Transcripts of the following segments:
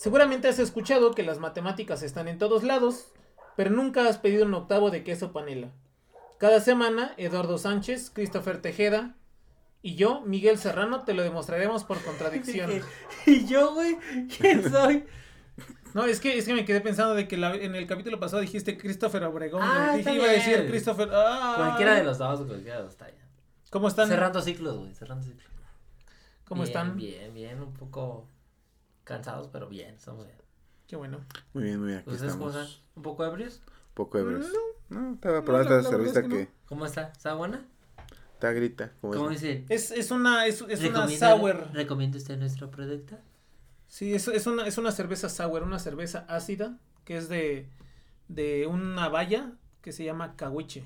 Seguramente has escuchado que las matemáticas están en todos lados, pero nunca has pedido un octavo de queso panela. Cada semana, Eduardo Sánchez, Christopher Tejeda y yo, Miguel Serrano, te lo demostraremos por contradicción. Y yo, güey, ¿quién soy? No, es que, es que me quedé pensando de que la- en el capítulo pasado dijiste Christopher Obregón. Ah, Dije, iba a decir. Christopher. ¡Ah! Cualquiera de los dos, cualquiera de los dos está ya. ¿Cómo están? Cerrando ciclos, güey, cerrando ciclos. ¿Cómo Bien, están? Bien, bien, un poco cansados, pero bien, estamos bien. Qué bueno. Muy bien, muy bien. Aquí ¿Ustedes cómo estamos. están? ¿Un poco ebrios? Poco ebrios. No, estaba No, probando la- esta la verdad cerveza es que que, no. ¿Cómo está? ¿Está buena? está grita. como ¿Cómo es? dice? Es, es una, es, es una ¿Recomienda- sour. ¿Recomienda usted nuestro producto? Sí, es, es, una, es una cerveza sour, una cerveza ácida que es de, de una valla que se llama cahuiche.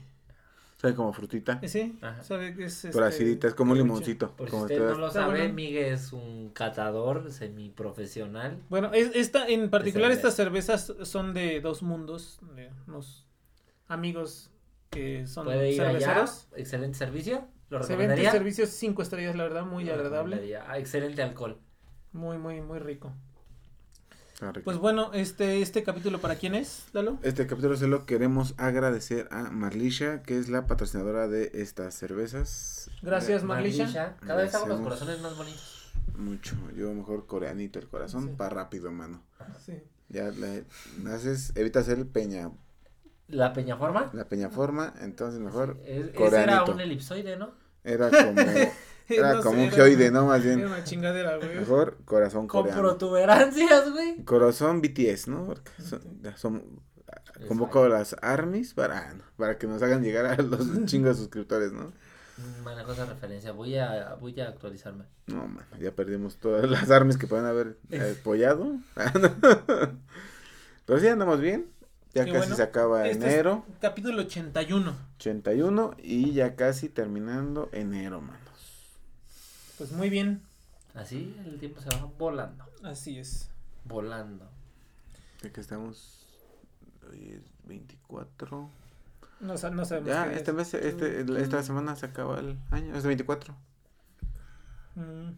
Sabe como frutita. ¿Eh, ¿Sí? Ajá. ¿Sabe qué es Pero este, acidita, es como un limoncito. Por si como usted todas- no lo sabe, bueno. Miguel es un catador semiprofesional. Bueno, es, esta, en particular cerveza. estas cervezas son de dos mundos, de unos amigos que son Puede ir allá. cerveceros. Excelente servicio. ¿Lo recomendaría? servicios cinco estrellas, la verdad, muy Lo agradable. Ah, excelente alcohol. Muy, muy, muy rico. Pues bueno, este, este capítulo para quién es, Lalo? Este capítulo se lo queremos agradecer a Marlisha, que es la patrocinadora de estas cervezas. Gracias, Marlisha. Marlisha. Cada vez hago los corazones más bonitos. Mucho. Yo mejor coreanito el corazón, Sí. para rápido, mano. Sí. Ya le haces, evitas el peña, La peñaforma. la peñaforma, entonces mejor Es- ese era coreanito. un elipsoide, ¿no? era como, era No como sé, un geoide, ¿no? Más Era bien, una chingadera, güey. mejor corazón Con protuberancias, güey. Corazón BTS, ¿no? Porque son, son- convoco a las armies para, para que nos hagan llegar a los chingos suscriptores, ¿no? Manejo esa referencia. Voy a, voy a actualizarme. No, man, ya perdimos todas las armies que pueden haber apoyado. Pero sí andamos bien. Ya Qué casi bueno. se acaba Este es- enero, Capítulo 81. 81, y ya casi terminando enero, manos. Pues muy bien, Así el tiempo se va volando. así es. Volando. Ya que estamos, hoy es 24. No, no sabemos. Ya, qué este es. mes, este, el- esta semana se acaba el año, es de 24. Mm,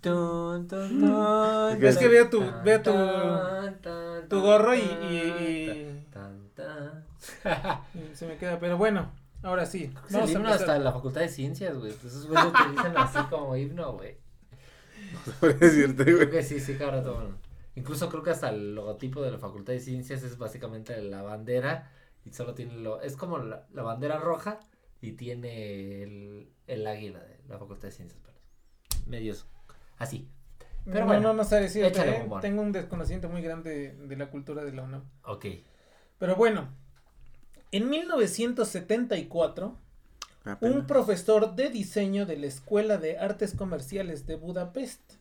Tun, tun, tun, Es que veo tu- veo tu- Tu gorro y se me queda. Pero bueno, ahora sí. Es el Vamos a himno empezar. hasta la facultad de ciencias, güey. Esos güeyes te dicen así como himno, güey. Por decirte, Creo güey. que sí, sí, cabrón. todo. Incluso creo que hasta el logotipo de la facultad de ciencias es básicamente la bandera y solo tiene lo. Es como la, la bandera roja y tiene el, el águila de la facultad de ciencias. Pero medios así. Pero no, bueno, no, no sé decirte, échale, ¿eh? Tengo un desconocimiento muy grande de, de la cultura de la UNAM. Ok. Pero bueno, en 1974, Apenas. un profesor de diseño de la Escuela de Artes Comerciales de Budapest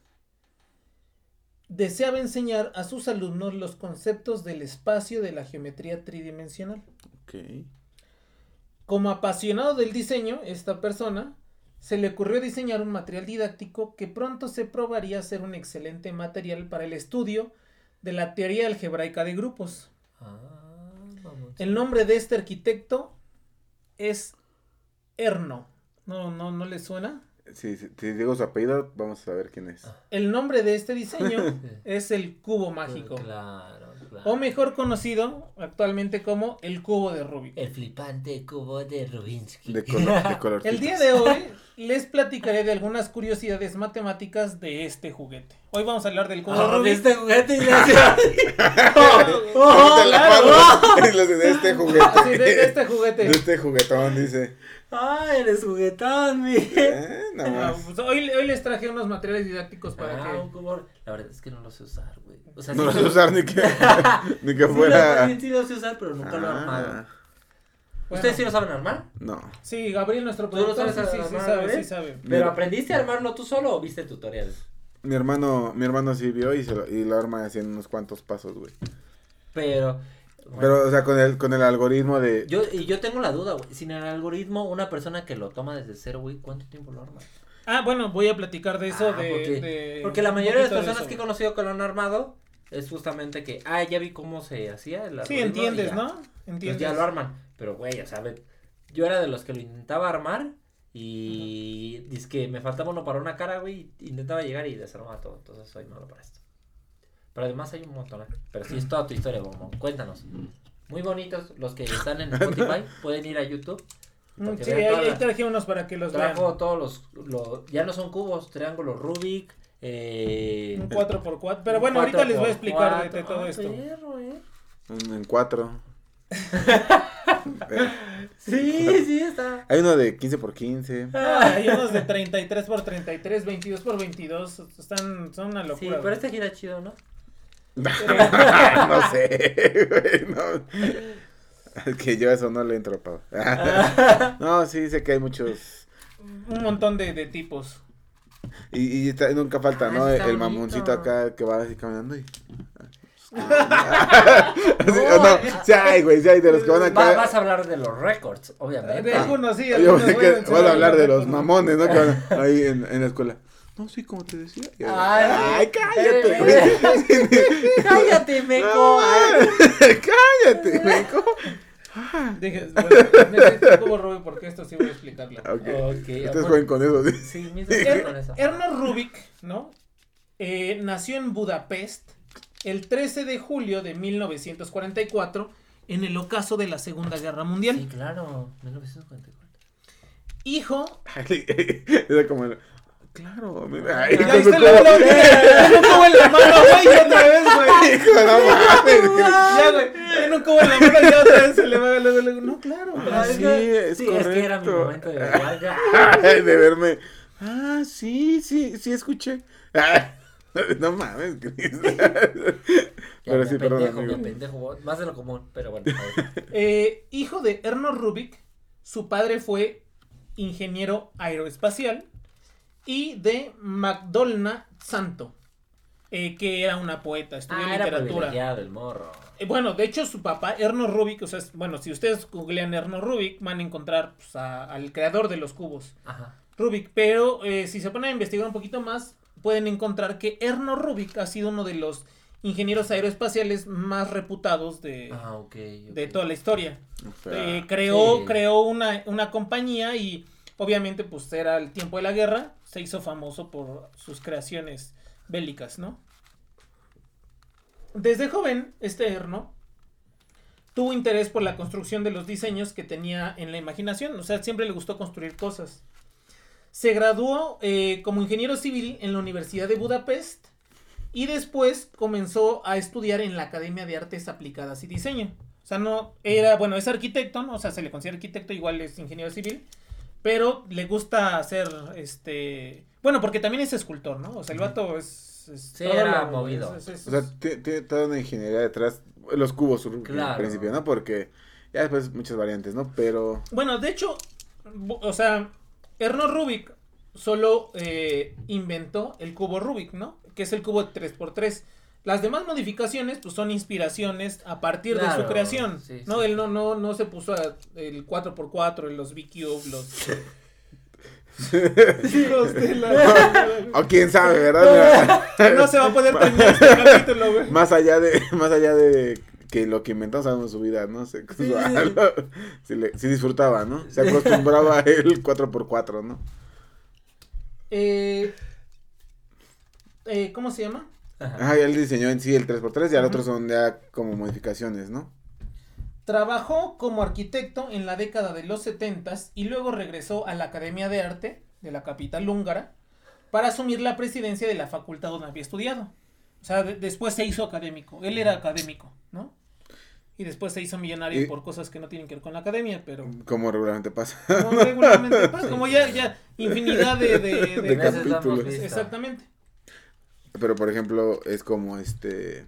deseaba enseñar a sus alumnos los conceptos del espacio de la geometría tridimensional. Como apasionado del diseño, esta persona se le ocurrió diseñar un material didáctico que pronto se probaría ser un excelente material para el estudio de la teoría algebraica de grupos. Ah, El nombre de este arquitecto es Erno. No, no, no le suena. Si, si, si digo su apellido, vamos a saber quién es. Ah. El nombre de este diseño es el cubo mágico. Claro, claro. O mejor conocido actualmente como el cubo de Rubik. El flipante cubo de Rubinsky. De color, de color. El día de hoy les platicaré de algunas curiosidades matemáticas de este juguete. Hoy vamos a hablar del cubo Oh, Rubik. este juguete y Oh, claro. los de este juguete. Sí, de, de este juguete. De este juguetón, dice. Ay, eres juguetón, mi. Eh, no Ah, más. pues hoy, hoy les traje unos materiales didácticos para Ah, un cubo. La verdad es que no lo sé usar, güey. O sea, No sí lo sé usar ni que, ni que Sí, fuera. lo, sí lo sé usar, pero nunca lo he armado. Bueno, ¿Ustedes sí lo saben armar? no. Sí, Gabriel, nuestro ¿Tú lo productor, sí, sabes sí, sí sabe, sí sabe. ¿Pero aprendiste a armarlo tú solo o viste tutoriales? Mi hermano, mi hermano sí vio y, se lo, y lo arma así en unos cuantos pasos, güey. Pero. bueno, Pero, o sea, con el, con el algoritmo de... Yo, y yo tengo la duda, güey. Sin el algoritmo, una persona que lo toma desde cero, güey, ¿cuánto tiempo lo arma? Ah, bueno, voy a platicar de eso. Ah, de, porque, de- porque la mayoría de las personas eso. que he conocido que lo han armado es justamente que, ah, ya vi cómo se hacía el Sí, entiendes, ya. ¿no? Entiendes. ya lo arman. Pero, güey, o sea, yo era de los que lo intentaba armar y dice que me faltaba uno para una cara, güey, intentaba llegar y desarmaba todo, entonces soy malo para esto. Pero además hay un montón, ¿eh? Pero sí, es toda tu historia, Bombo. Cuéntanos. Muy bonitos los que están en Spotify, pueden ir a YouTube. Mm, sí, ahí, la... traje unos para que los Trajo todos los, ya no son cubos, triángulos Rubik, eh... Un 4x4, pero bueno, ahorita les voy a explicar de, todo esto. Perro, eh. En 4. Sí, sí, está. Hay uno de 15 por 15. Ah, hay unos de 33 por 33, 22 por 22. Están, son una Sí, locura. pero güey. este gira chido, ¿no? no sé, güey, no. Es que yo eso no le entro, Pau. no, sí, sé que hay muchos. Un montón de, de tipos. Y, y está- nunca falta, Ah, ¿no? el bonito. mamoncito acá que va así caminando y. Así, o no, sí hay, güey, sí hay de los que van Va- acá. vas a hablar de los récords, obviamente. De algunos sí, algunos que vas a hablar de los mamones, ¿no? Que van ahí en, en la escuela. No, sí, como te decía. Ay, Ay, cállate, eh, güey. Cállate, meco. No, Ay. cállate, meco. Dije, bueno, como Rubik porque esto sí voy a explicarlo. Ok. Ok, Ustedes bueno. jueguen con eso. ¿sí? Sí, mis dedos con eso. Ernest Rubik, ¿no? Eh, nació en Budapest el 13 de julio de 1944 en el ocaso de la Segunda Guerra Mundial. Sí, claro, 1944. Hijo. Era como el. Claro, mira. Codo. lo- lo- Tiene un cubo en la mano, güey, otra vez, güey. Hijo, no mames. Ya, güey. Tiene un cubo en la mano y ya otra vez se le va luego, luego. No, claro. Ah, sí, es sí, es que era mi momento de de verme. Ah, sí, sí, sí escuché. Ah, no mames, Cris. Ya, Pero sí, perdón, pendejo, amigo. pendejo, más de lo común, pero bueno. Eh, hijo de Ernest Rubik, su padre fue ingeniero aeroespacial y de Magdolna Santo, eh, que era una poeta, estudió Ah, era literatura. privilegiado el morro. Eh, bueno, de hecho su papá, Ernest Rubik, o sea, es- bueno, si ustedes googlean Ernest Rubik, van a encontrar pues, a- al creador de los cubos, Ajá. Rubik, pero eh, si se ponen a investigar un poquito más, pueden encontrar que Ernest Rubik ha sido uno de los ingenieros aeroespaciales más reputados de, Ah, de toda la historia. O sea, Eh, creó sí. creó una, una compañía y obviamente pues era el tiempo de la guerra, se hizo famoso por sus creaciones bélicas, ¿no? Desde joven, este Erno tuvo interés por la construcción de los diseños que tenía en la imaginación, o sea, siempre le gustó construir cosas. Se graduó eh, como ingeniero civil en la Universidad de Budapest y después comenzó a estudiar en la Academia de Artes Aplicadas y Diseño. O sea, no era, bueno, es arquitecto, ¿no? O sea, se le considera arquitecto, igual es ingeniero civil, pero le gusta hacer, este, bueno, porque también es escultor, ¿no? O sea, el vato es... es Sí, todo era lo- movido. es- es- O sea, ti- tiene toda una ingeniería detrás. Los cubos, al Claro. principio, ¿no? Porque ya después muchas variantes, ¿no? Pero. Bueno, de hecho, o sea, Ernest Rubik solo eh, inventó el cubo Rubik, ¿no? Que es el cubo de 3x3. Las demás modificaciones, pues son inspiraciones a partir de su creación. sí, no, sí. él no, no, no se puso a- el 4x4, los V-Cube, los. Hijos de la- O quién sabe, ¿verdad? No se va a poder terminar este capítulo, güey. más allá de. Más allá de. Que lo que inventó sabemos su vida, ¿no? Se, Sí. disfrutaba, ¿no? Se acostumbraba a el 4x4, ¿no? Eh, eh, ¿Cómo se llama? Ajá. Y él diseñó en sí el 3x3 y al otro son ya como modificaciones, ¿no? Trabajó como arquitecto en la década de los 70 y luego regresó a la Academia de Arte de la capital húngara para asumir la presidencia de la facultad donde había estudiado. O sea, de- después se hizo académico. Él era académico, ¿no? Y después se hizo millonario Y- por cosas que no tienen que ver con la academia, pero Como regularmente pasa. como regularmente pasa, como ya, ya infinidad de, de, de- De capítulos. Exactamente. Pero por ejemplo, es como este.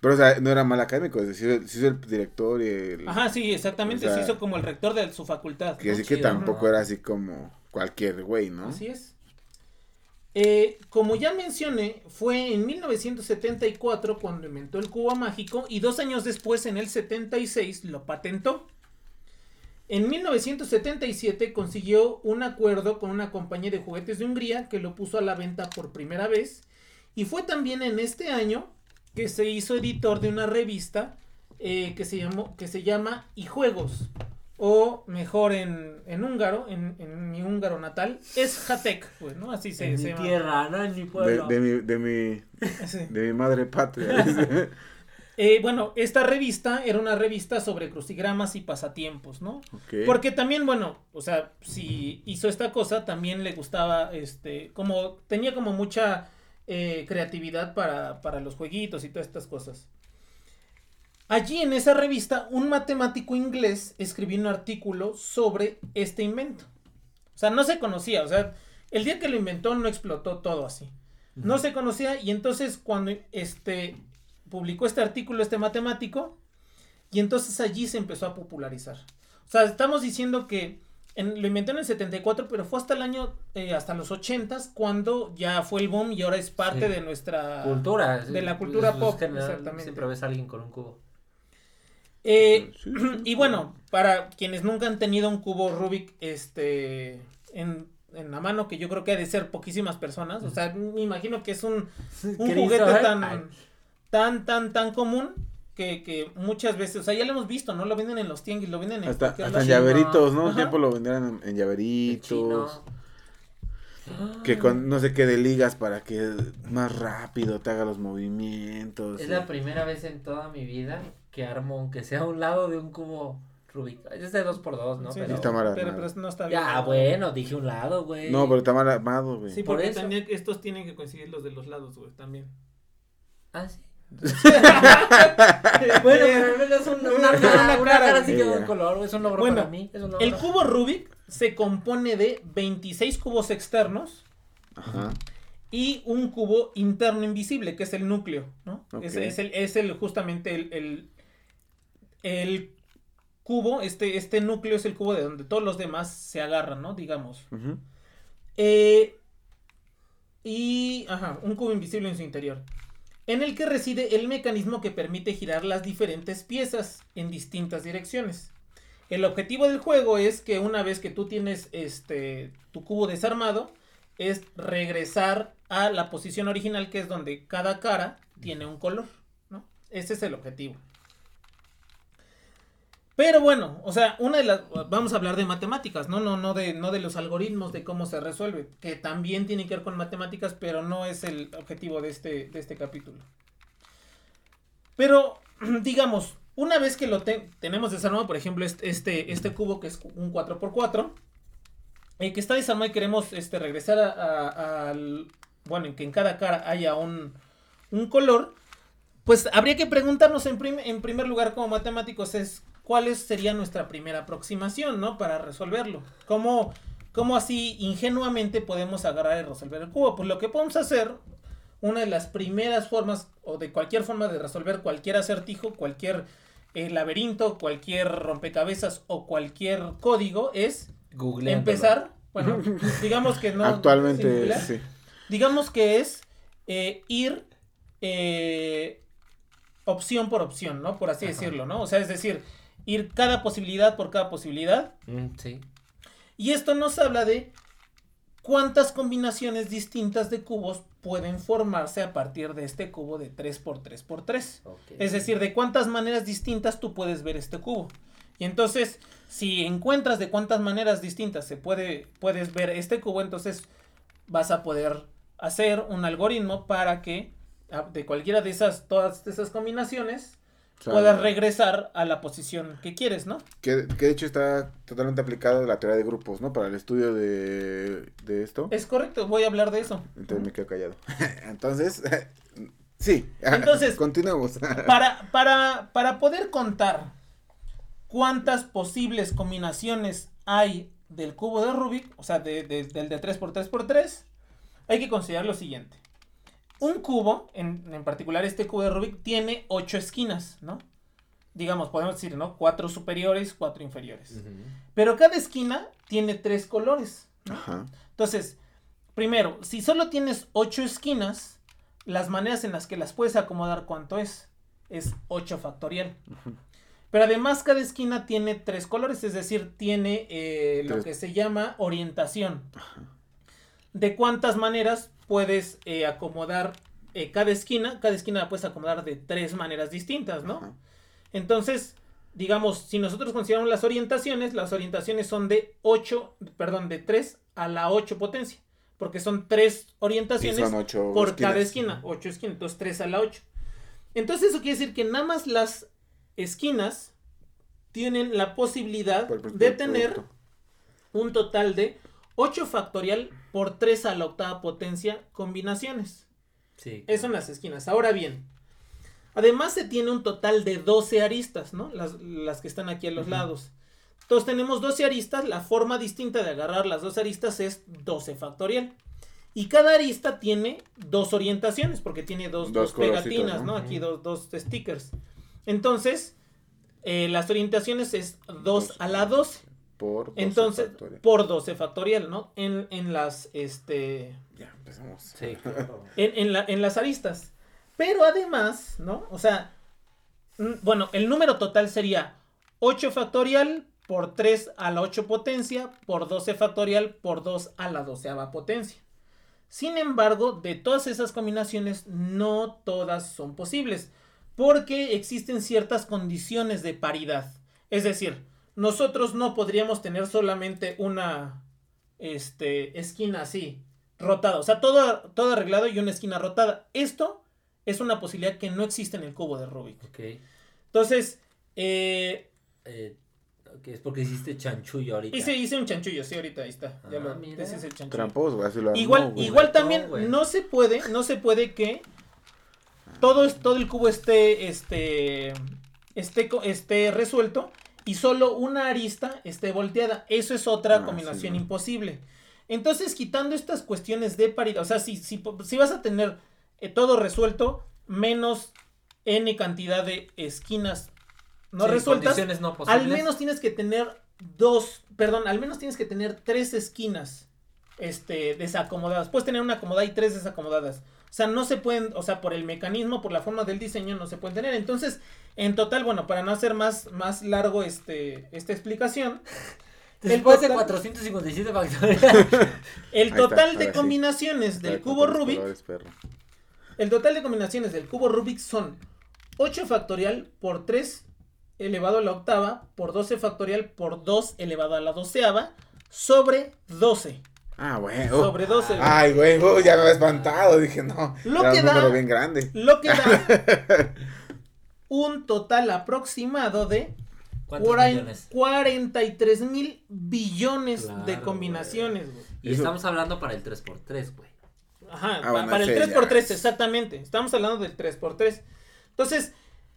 Pero o sea, no era mal académico, es decir, se hizo el director y el. Ajá, sí, exactamente. O sea, se hizo como el rector de su facultad. Que así que tampoco ¿no? era así como cualquier güey, ¿no? Así es. Eh, como ya mencioné, fue en 1974 cuando inventó el cubo mágico y dos años después, en el 76, lo patentó. En 1977 consiguió un acuerdo con una compañía de juguetes de Hungría que lo puso a la venta por primera vez. Y fue también en este año que se hizo editor de una revista eh, que, se llamó, que se llama Y Juegos. O mejor en, en húngaro, en, en mi húngaro natal, es Hatek, pues, ¿no? Así se, en se mi llama. tierra, no en mi De, pueblo. de mi, de mi, Sí. de mi madre patria. Eh, bueno, esta revista era una revista sobre crucigramas y pasatiempos, ¿no? Porque también, bueno, o sea, si hizo esta cosa, también le gustaba, este, como, tenía como mucha eh, creatividad para, para los jueguitos y todas estas cosas. Allí en esa revista, un matemático inglés escribió un artículo sobre este invento. O sea, no se conocía, o sea, el día que lo inventó no explotó todo así. No se conocía y entonces cuando este publicó este artículo este matemático y entonces allí se empezó a popularizar. O sea, estamos diciendo que en- lo inventó en el 74, pero fue hasta el año, eh, hasta los 80 cuando ya fue el boom y ahora es parte Sí. de nuestra Cultura. de la cultura es pop, general, exactamente. Siempre ves a alguien con un cubo. Eh, Sí, sí, y bueno, para quienes nunca han tenido un cubo Rubik este, en, en la mano, que yo creo que ha de ser poquísimas personas, o sea, me imagino que es un, un juguete tan, tan, tan, tan común que, que muchas veces, o sea, ya lo hemos visto, ¿no? Lo venden en los tianguis, lo venden en Hasta, hasta en llaveritos, ¿no? Un tiempo lo vendían en, llaveritos. chino. Que con no sé qué de ligas para que más rápido te haga los movimientos. Es y- la primera vez en toda mi vida que armo, aunque sea a un lado de un cubo Rubik. Es de dos por dos, ¿no? Sí, pero... está mal pero, armado. pero no está bien. Ya, bueno, dije un lado, güey. No, pero está mal armado, güey. Sí, Por porque eso. también estos tienen que coincidir los de los lados, güey, también. Ah, sí. bueno, pero al menos un- una, Una cara, una cara sí güey. quedó Ya. en color, güey, es un logro Bueno, para mí. Es un logro. el cubo Rubik se compone de 26 cubos externos Ajá. y un cubo interno invisible, que es el núcleo, ¿no? Es, el, es el justamente el, el, el cubo, este, este núcleo es el cubo de donde todos los demás se agarran, ¿no? Digamos. Eh, y, ajá, un cubo invisible en su interior. En el que reside el mecanismo que permite girar las diferentes piezas en distintas direcciones. El objetivo del juego es que una vez que tú tienes este tu cubo desarmado, es regresar a la posición original que es donde cada cara tiene un color, ¿no? Ese es el objetivo. Pero bueno, o sea, una de las vamos a hablar de matemáticas, ¿no? No no de no de los algoritmos de cómo se resuelve, que también tienen que ver con matemáticas, pero no es el objetivo de este de este capítulo. Pero digamos, una vez que lo te- tenemos desarmado, por ejemplo, este, este, este cubo que es un 4x4, eh, que está desarmado y queremos este, regresar a- a- al. Bueno, en que en cada cara haya un, un color, pues habría que preguntarnos en, en primer lugar, como matemáticos, es cuál sería nuestra primera aproximación, ¿no? Para resolverlo. ¿Cómo, cómo así ingenuamente podemos agarrar y resolver el cubo? Pues lo que podemos hacer, una de las primeras formas, o de cualquier forma de resolver cualquier acertijo, cualquier eh, laberinto, cualquier rompecabezas o cualquier código, es Googleándolo. empezar, bueno, digamos que no. Actualmente, sí. Digamos que es eh, ir eh, opción por opción, ¿no? Por así Ajá. decirlo, ¿no? O sea, es decir, ir cada posibilidad por cada posibilidad. Mm, sí. Y esto nos habla de cuántas combinaciones distintas de cubos pueden formarse a partir de este cubo de 3x3x3. ok. Es decir, de cuántas maneras distintas tú puedes ver este cubo. Y entonces, si encuentras de cuántas maneras distintas se puede, puedes ver este cubo, entonces vas a poder hacer un algoritmo para que a- de cualquiera de esas, todas esas combinaciones, sea, puedas regresar a la posición que quieres, ¿no? Que, que de hecho está totalmente aplicada la teoría de grupos, ¿no? Para el estudio de, de esto. Es correcto, voy a hablar de eso. Entonces me quedo callado. Entonces, sí. Entonces- continuemos. Para, para, para poder contar cuántas posibles combinaciones hay del cubo de Rubik, o sea, de- de- del de 3x3x3, hay que considerar lo siguiente. Un cubo, en, en particular este cubo de Rubik, tiene 8 esquinas, ¿no? Digamos, podemos decir, ¿no? 4 superiores, 4 inferiores. Pero cada esquina tiene 3 colores. Ajá. Entonces, primero, si solo tienes 8 esquinas, las maneras en las que las puedes acomodar, ¿cuánto es? Es 8 factorial. Pero además cada esquina tiene tres colores, es decir, tiene eh, lo Tres. que se llama orientación. De cuántas maneras puedes eh, acomodar eh, cada esquina. Cada esquina la puedes acomodar de tres maneras distintas, ¿no? Ajá. Entonces, digamos, si nosotros consideramos las orientaciones, las orientaciones son de 8, perdón, de 3 a la 8 potencia. Porque son tres orientaciones son ocho por cada esquina. 8 esquinas, entonces 3 a la 8. Entonces eso quiere decir que nada más las esquinas tienen la posibilidad de tener un total de 8 factorial por 3 a la octava potencia combinaciones. Sí. Eso en las esquinas. Ahora bien, además se tiene un total de 12 aristas, ¿no? Las, las que están aquí a los lados. Entonces tenemos 12 aristas. La forma distinta de agarrar las dos aristas es 12 factorial. Y cada arista tiene dos orientaciones, porque tiene dos, Dos dos colorcitos, pegatinas, ¿no? ¿no? Aquí dos, dos stickers. Entonces, eh, las orientaciones es 2 a la 12. Por 12 Entonces, factorial. por 12 factorial, ¿no? En, en las, este, Ya, empezamos. Sí, claro. en, en la- en las aristas. Pero además, ¿no? O sea, bueno, el número total sería 8 factorial por 3 a la 8 potencia por 12 factorial por 2 a la 12 potencia. Sin embargo, de todas esas combinaciones, no todas son posibles, porque existen ciertas condiciones de paridad. Es decir, nosotros no podríamos tener solamente una este, esquina así, rotada. O sea, todo, todo arreglado y una esquina rotada. Esto es una posibilidad que no existe en el cubo de Rubik. Ok. Entonces, eh, Eh, es porque hiciste chanchullo ahorita. hice, hice un chanchullo, sí, ahorita ahí está. Ya Ah, lo mira. ese es el chanchullo. Tramposo, güey, así lo armó, Igual, igual también no se puede, no se puede que todo, todo el cubo esté, este, esté, esté resuelto y solo una arista esté volteada. Eso es otra Ah, combinación sí, no. imposible. Entonces, quitando estas cuestiones de paridad, o sea, si, si, si vas a tener eh, todo resuelto, menos n cantidad de esquinas no Sí, resueltas, no al menos tienes que tener dos, perdón, al menos tienes que tener tres esquinas este, desacomodadas. Puedes tener una acomodada y tres desacomodadas. O sea, no se pueden, o sea, por el mecanismo, por la forma del diseño, no se pueden tener. Entonces, en total, bueno, para no hacer más, más largo este, esta explicación, Después de total- 457 factorial. el total de combinaciones del de cubo Rubik, el total de combinaciones del cubo Rubik son 8 factorial por 3 elevado a la octava por 12 factorial por 2 elevado a la doceava sobre 12. Ah, güey. oh. Sobre 12. Ay, güey, oh, ya me había espantado. Dije, no. Lo era que un da- número bien grande. Lo que da un total aproximado de ¿Cuántos cuaren- millones? 43 mil billones Claro, de combinaciones. güey. Y Eso- estamos hablando para el 3x3, güey. Ajá, Ah, pa- bueno, para el ese 3x3, ya exactamente. Estamos hablando del 3x3. Entonces,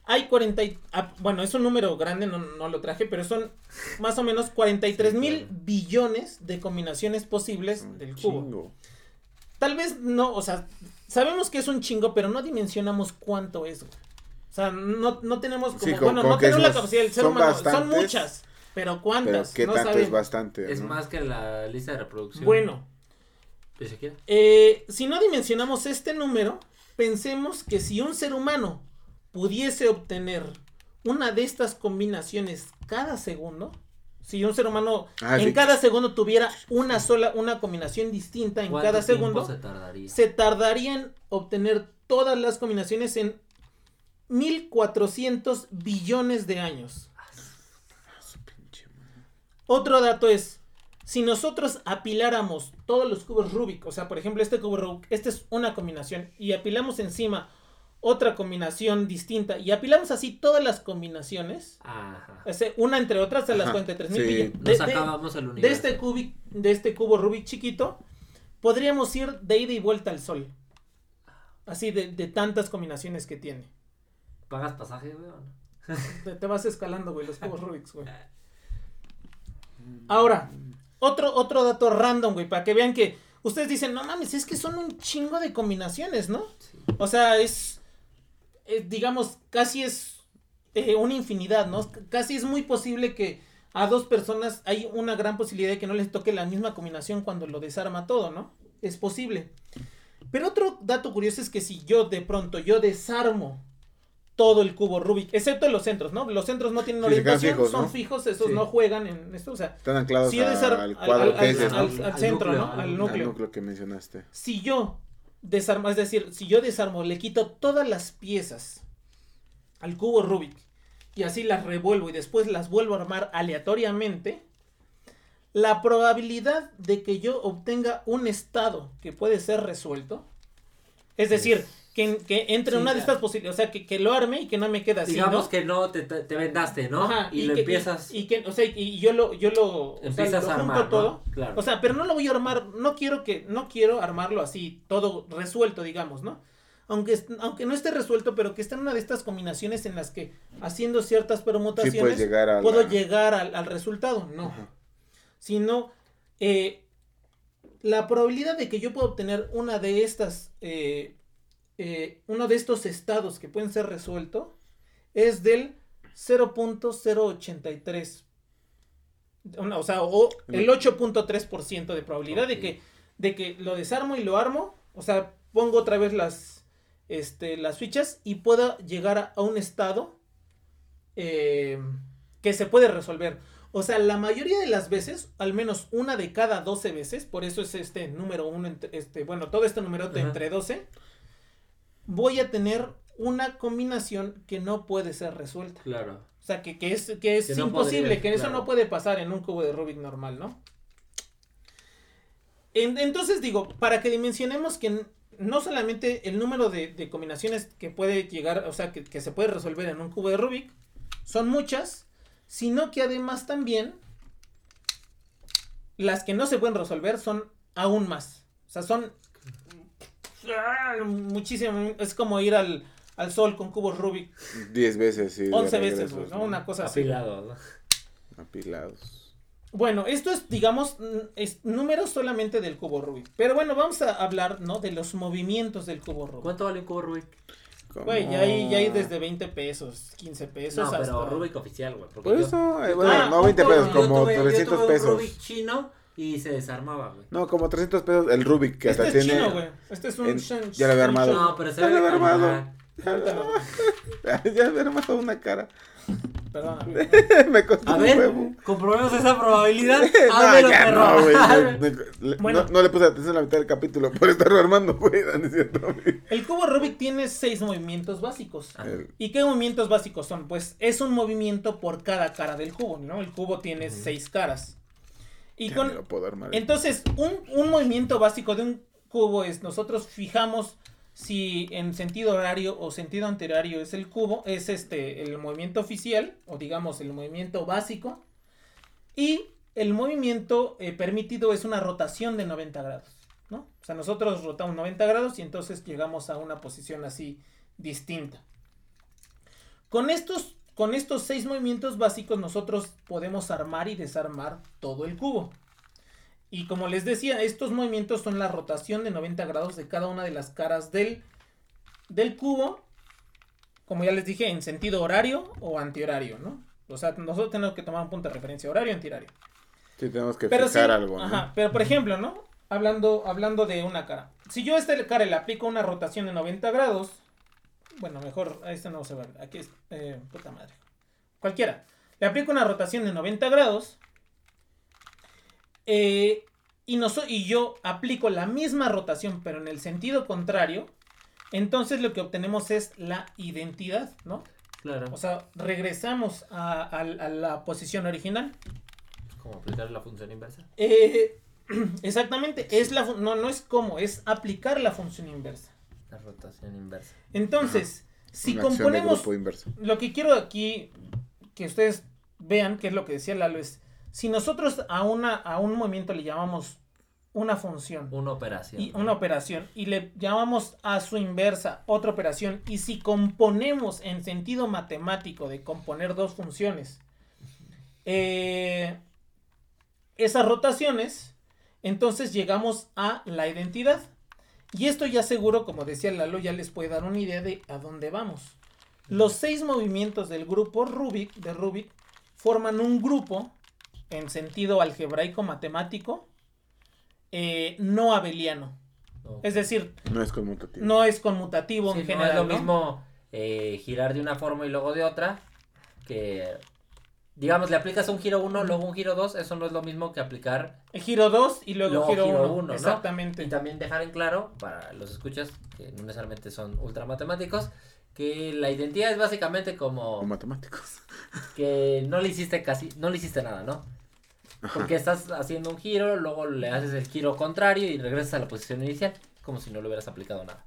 hay 40. y- ah, bueno, es un número grande, no, no lo traje, pero son más o menos 43 mil Sí, claro. billones de combinaciones posibles del cubo. Chingo. Tal vez no, o sea, sabemos que es un chingo, pero no dimensionamos cuánto es. güey. O sea, no, no tenemos como, Sí, bueno, no tenemos la capacidad del ser son humano. Son muchas, pero Pero cuántas, qué no tanto es sabemos. bastante. Es ¿no? más que la lista de reproducción. Bueno, eh, si no dimensionamos este número, pensemos que si un ser humano pudiese obtener una de estas combinaciones cada segundo, si un ser humano Ah, en sí. cada segundo tuviera una sola, una combinación distinta en ¿Cuánto cada segundo, se tardaría? se tardaría en obtener todas las combinaciones en 1400 billones de años. Otro dato es, si nosotros apiláramos todos los cubos Rubik, o sea, por ejemplo, este cubo Rubik, esta es una combinación, y apilamos encima otra combinación distinta y apilamos así todas las combinaciones, Ajá. una entre otras, a las Ajá, 43 mil sí. Nos acabamos el de universo. este cubi- de este cubo Rubik chiquito, podríamos ir de ida y vuelta al sol. Así de, de tantas combinaciones que tiene. ¿Pagas pasaje, güey? o no? Te, te vas escalando, güey, los cubos Rubik, güey. Ahora, otro, otro dato random, güey, para que vean que ustedes dicen, no mames, es que son un chingo de combinaciones, ¿no? Sí. O sea, es, eh, digamos, casi es eh, una infinidad, ¿no? Casi es muy posible que a dos personas hay una gran posibilidad de que no les toque la misma combinación cuando lo desarma todo, ¿no? Es posible. Pero otro dato curioso es que si yo de pronto yo desarmo todo el cubo Rubik, excepto los centros, ¿no? Los centros no tienen orientación, fijos, son ¿no? fijos, esos Sí. no juegan en esto, o sea, Están anclados si yo al al, cuadro al- que al- ¿no? al Al centro, núcleo, ¿no? al Al Al núcleo. núcleo que mencionaste. Si yo es decir, si yo desarmo, le quito todas las piezas al cubo Rubik y así las revuelvo y después las vuelvo a armar aleatoriamente, la probabilidad de que yo obtenga un estado que puede ser resuelto, es decir, que, que entre Sí, una de estas posibilidades, o sea, que, que lo arme y que no me quede así, Digamos ¿no? que no te, te, te vendaste, ¿no? Ajá, y, lo que- empiezas. Y, que, o sea, y yo lo, yo lo, o sea, empiezas lo a junto armar. ¿no? todo. Claro. O sea, pero no lo voy a armar, no quiero que, no quiero armarlo así, todo resuelto, digamos, ¿no? Aunque, aunque no esté resuelto, pero que esté en una de estas combinaciones en las que haciendo ciertas Sí permutaciones llegar a puedo la- llegar al, al resultado, no. Ajá. Sino, eh, la probabilidad de que yo pueda obtener una de estas, eh, eh, uno de estos estados que pueden ser resueltos es del 0.083. Una- O sea, o el 8.3% de probabilidad de que de que lo desarmo y lo armo, o sea, pongo otra vez las este las fichas y pueda llegar a, a un estado eh, que se puede resolver. O sea, la mayoría de las veces, al menos una de cada 12 veces, por eso es este número uno, entre- este, bueno, todo este número Ajá. entre 12, voy a tener una combinación que no puede ser resuelta. Claro. O sea, que, que es, que es Que no imposible, podría, que eso no puede pasar en un cubo de Rubik normal, ¿no? En- entonces digo, para que dimensionemos que no solamente el número de, de combinaciones que puede llegar, o sea, que, que se puede resolver en un cubo de Rubik, son muchas, sino que además también las que no se pueden resolver son aún más. O sea, son muchísimo, es como ir al, al sol con cubos Rubik 10 veces, sí. 11 veces, ¿no? ¿no? Una cosa así. Apilado, ¿no? Apilados. Bueno, esto es, digamos, es números solamente del cubo Rubik. Pero bueno, vamos a hablar, ¿no? De los movimientos del cubo Rubik. ¿Cuánto vale un cubo Rubik? Güey, ya hay, ya hay desde 20 pesos, 15 pesos No, pero hasta... Rubik oficial, güey. Por yo- eso, eh, yo bueno, Ah, no 20 un pesos, poco, yo como tuve- yo 300 tuve un pesos. Rubik chino y se desarmaba, güey. No, como 300 pesos el Rubik, que Este hasta es tiene. chino, güey. Este es un... en- Shen- ya lo había armado. No, pero se Ya lo había armado. Ya había armado una cara. Perdóname. Me costó A un ver, huevo. comprobemos esa probabilidad. no, Hámelo, ya perro. no, güey. no, le- Bueno. no, no le puse atención a la mitad del capítulo por estarlo armando, güey. No. El cubo Rubik tiene seis movimientos básicos. Ah. El- ¿Y qué movimientos básicos son? Pues es un movimiento por cada cara del cubo, ¿no? El cubo tiene Ujú. seis caras. Y ya con, ni lo puedo armar. Entonces, un, un movimiento básico de un cubo es, nosotros fijamos si en sentido horario o sentido antihorario es el cubo, es este, el movimiento oficial, o digamos el movimiento básico, y el movimiento eh, permitido es una rotación de 90 grados, ¿no? O sea, nosotros rotamos 90 grados y entonces llegamos a una posición así distinta. Con estos, con estos seis movimientos básicos nosotros podemos armar y desarmar todo el cubo. Y como les decía, estos movimientos son la rotación de 90 grados de cada una de las caras del, del cubo. Como ya les dije, en sentido horario o antihorario, ¿no? O sea, nosotros tenemos que tomar un punto de referencia, horario o antihorario. Sí, tenemos que Pero fijar sí, algo, ¿no? Ajá, pero por ejemplo, ¿no? Hablando, hablando de una cara. Si yo a esta cara le aplico una rotación de 90 grados, bueno, mejor, a este no se va. Aquí es, eh, puta madre. Cualquiera. Le aplico una rotación de 90 grados. eh, y, no so- y yo aplico la misma rotación, pero en el sentido contrario. Entonces lo que obtenemos es la identidad, ¿no? Claro. O sea, regresamos a, a- a la posición original. Como aplicar la función inversa. Eh, exactamente, es la no, no es como, es aplicar la función inversa. La rotación inversa. Entonces, si Una acción de componemos lo que quiero aquí que ustedes vean, que es lo que decía Lalo, es si nosotros a una a un movimiento le llamamos una función Una operación. y una operación y le llamamos a su inversa otra operación y si componemos en sentido matemático de componer dos funciones eh, esas rotaciones entonces llegamos a la identidad y esto ya seguro como decía Lalo ya les puede dar una idea de a dónde vamos los seis movimientos del grupo Rubik de Rubik forman un grupo en sentido algebraico matemático eh, no abeliano No. es decir, No es conmutativo. no es conmutativo Sí, en no general. es lo ¿no? mismo eh, girar de una forma y luego de otra. Que, digamos, le aplicas un giro 1, luego un giro 2. Eso no es lo mismo que aplicar. El giro 2 y luego, Luego giro giro 1. uno, ¿no? Exactamente. Y también dejar en claro, para los escuchas, que no necesariamente son ultra matemáticos, que la identidad es básicamente como O matemáticos. que no le hiciste casi, no le hiciste nada, ¿no? Ajá. Porque estás haciendo un giro, luego le haces el giro contrario y regresas a la posición inicial, como si no le hubieras aplicado nada.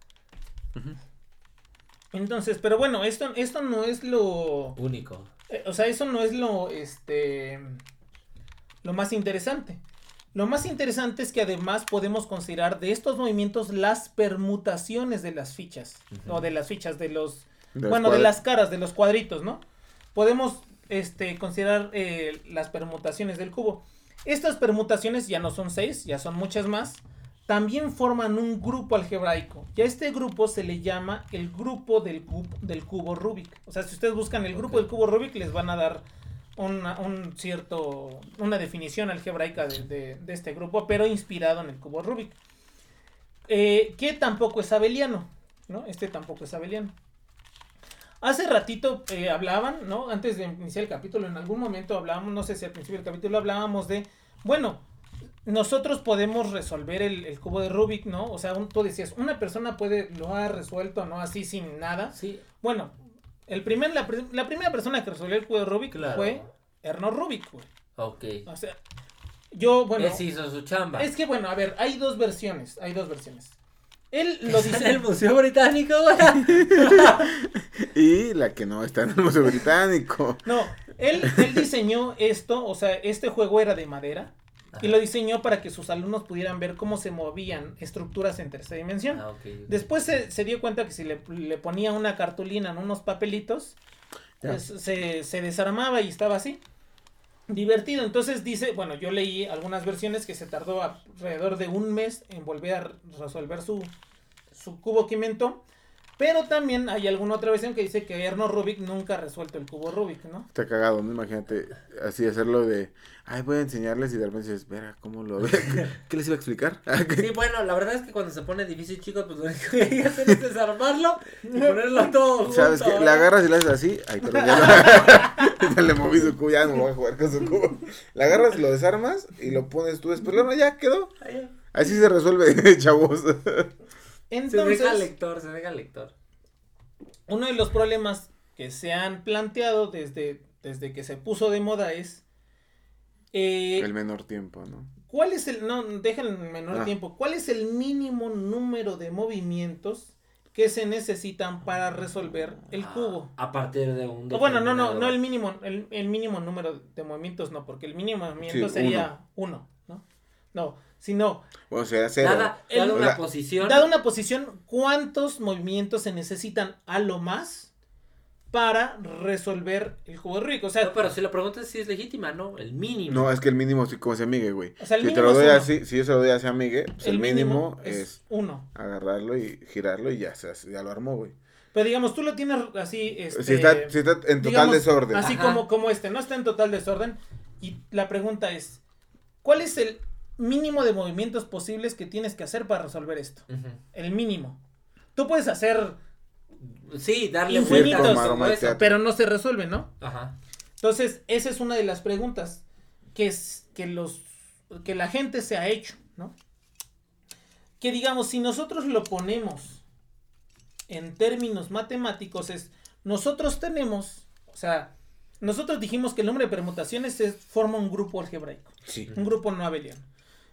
Entonces, pero bueno, esto, esto no es lo. Único. eh, O sea, eso no es lo. Este. Lo más interesante. Lo más interesante es que además podemos considerar de estos movimientos las permutaciones de las fichas. O de las fichas, de los. De los bueno, de las caras, de los cuadritos, ¿no? Podemos este, considerar eh, las permutaciones del cubo. Estas permutaciones ya no son seis, ya son muchas más. También forman un grupo algebraico. Y a este grupo se le llama el grupo del, cubo, del cubo Rubik. O sea, si ustedes buscan el grupo del cubo Rubik, les van a dar una, un cierto, una definición algebraica de, de- de este grupo, pero inspirado en el cubo Rubik. Eh, que tampoco es abeliano, ¿no? Este tampoco es abeliano. Hace ratito eh, hablaban, ¿no? Antes de iniciar el capítulo, en algún momento hablábamos, no sé si al principio del capítulo hablábamos de, bueno, nosotros podemos resolver el, el cubo de Rubik, ¿no? O sea, un- tú decías, una persona puede, lo ha resuelto, ¿no? Así sin nada. Sí, Bueno, el primer, la, pri- la primera persona que resolvió el cubo de Rubik Claro. fue Erno Rubik, güey. ok. O sea, yo, bueno, Él sí hizo su chamba. es que bueno, a ver, hay dos versiones, hay dos versiones. Él lo Está en el dice, Museo Británico, güey. Y la que no está en el Museo Británico. no, él, él diseñó esto, o sea, este juego era de madera y lo diseñó para que sus alumnos pudieran ver cómo se movían estructuras en tercera dimensión. Ah. Después se, se dio cuenta que si le, le ponía una cartulina en unos papelitos, pues, se, se desarmaba y estaba así. Divertido. Entonces dice, bueno, yo leí algunas versiones que se tardó alrededor de un mes en volver a resolver su, su cubo que inventó. Pero también hay alguna otra versión que dice que Erno Rubik nunca ha resuelto el cubo Rubik, ¿no? Está cagado, ¿no? Imagínate así hacerlo de, ay, voy a enseñarles y de repente dices, verá, ¿cómo lo ve? ¿Qué les iba a explicar? Sí, bueno, la verdad es que cuando se pone difícil, chicos, pues lo que hay que hacer es desarmarlo y ponerlo todo junto. ¿Sabes qué? La agarras y la haces así, ay, pero ya, ya le moví su cubo, ya no voy a jugar con su cubo. La agarras, lo desarmas y lo pones tú después, no, ya quedó. Ahí, Así se resuelve, chavos. Se Entonces, deja al lector, se deja al lector. uno de los problemas que se han planteado desde, desde que se puso de moda es... eh, El menor tiempo, ¿no? ¿Cuál es el, no, deja el menor Ah. tiempo, cuál es el mínimo número de movimientos que se necesitan para resolver el cubo? A partir de un. Bueno, no, no, no el mínimo, el, el mínimo número de movimientos no, porque el mínimo movimiento Sí, sería uno, ¿no? No, sino, O sea, cero. Dada, El- dada o una sea, posición. dada una posición, ¿cuántos movimientos se necesitan a lo más para resolver el de Rubik? O sea, No, pero si la pregunta es si es legítima, ¿no? El mínimo. No, es que el mínimo sí como se amigue, güey. O sea, el si te lo doy uno. así, si yo se lo doy así a Migue, pues el, mínimo, es, uno. agarrarlo y girarlo y ya, se, ya lo armó, güey. Pero digamos, tú lo tienes así, este... Si, está, si está en total digamos, desorden. Así Ajá. como, como este, no está en total desorden. Y la pregunta es, ¿cuál es el mínimo de movimientos posibles que tienes que hacer para resolver esto? El mínimo. Tú puedes hacer, Sí, darle Infinitos. vueltas pero no se resuelve, ¿no? Ajá. Entonces, esa es una de las preguntas que es que los que la gente se ha hecho, ¿no? Que digamos, si nosotros lo ponemos en términos matemáticos es nosotros tenemos, o sea, nosotros dijimos que el número de permutaciones es, forma un grupo algebraico, Sí. un grupo no abeliano.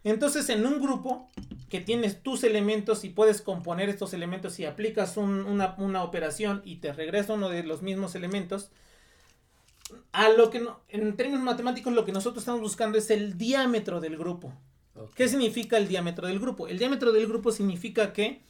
Entonces, en un grupo que tienes tus elementos y puedes componer estos elementos y aplicas un- una, una operación y te regresa uno de los mismos elementos, a lo que no- en términos matemáticos lo que nosotros estamos buscando es el diámetro del grupo. ¿Qué significa el diámetro del grupo? El diámetro del grupo significa que,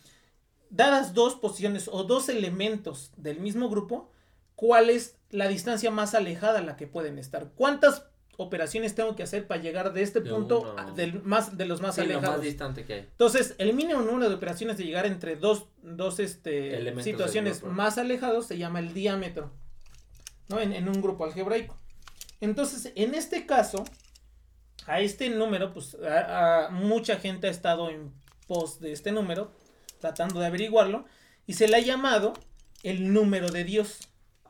dadas dos posiciones o dos elementos del mismo grupo, ¿cuál es la distancia más alejada a la que pueden estar? ¿Cuántas operaciones tengo que hacer para llegar de este De punto uno. a- del más, de los más Sí, lo alejados? más distante que hay. Entonces, el mínimo número de operaciones de llegar entre dos, dos este, Elementos situaciones más alejados se llama el diámetro, ¿no? En, en un grupo algebraico. Entonces, en este caso, a este número, pues a- a mucha gente ha estado en pos de este número, tratando de averiguarlo, y se le ha llamado el número de Dios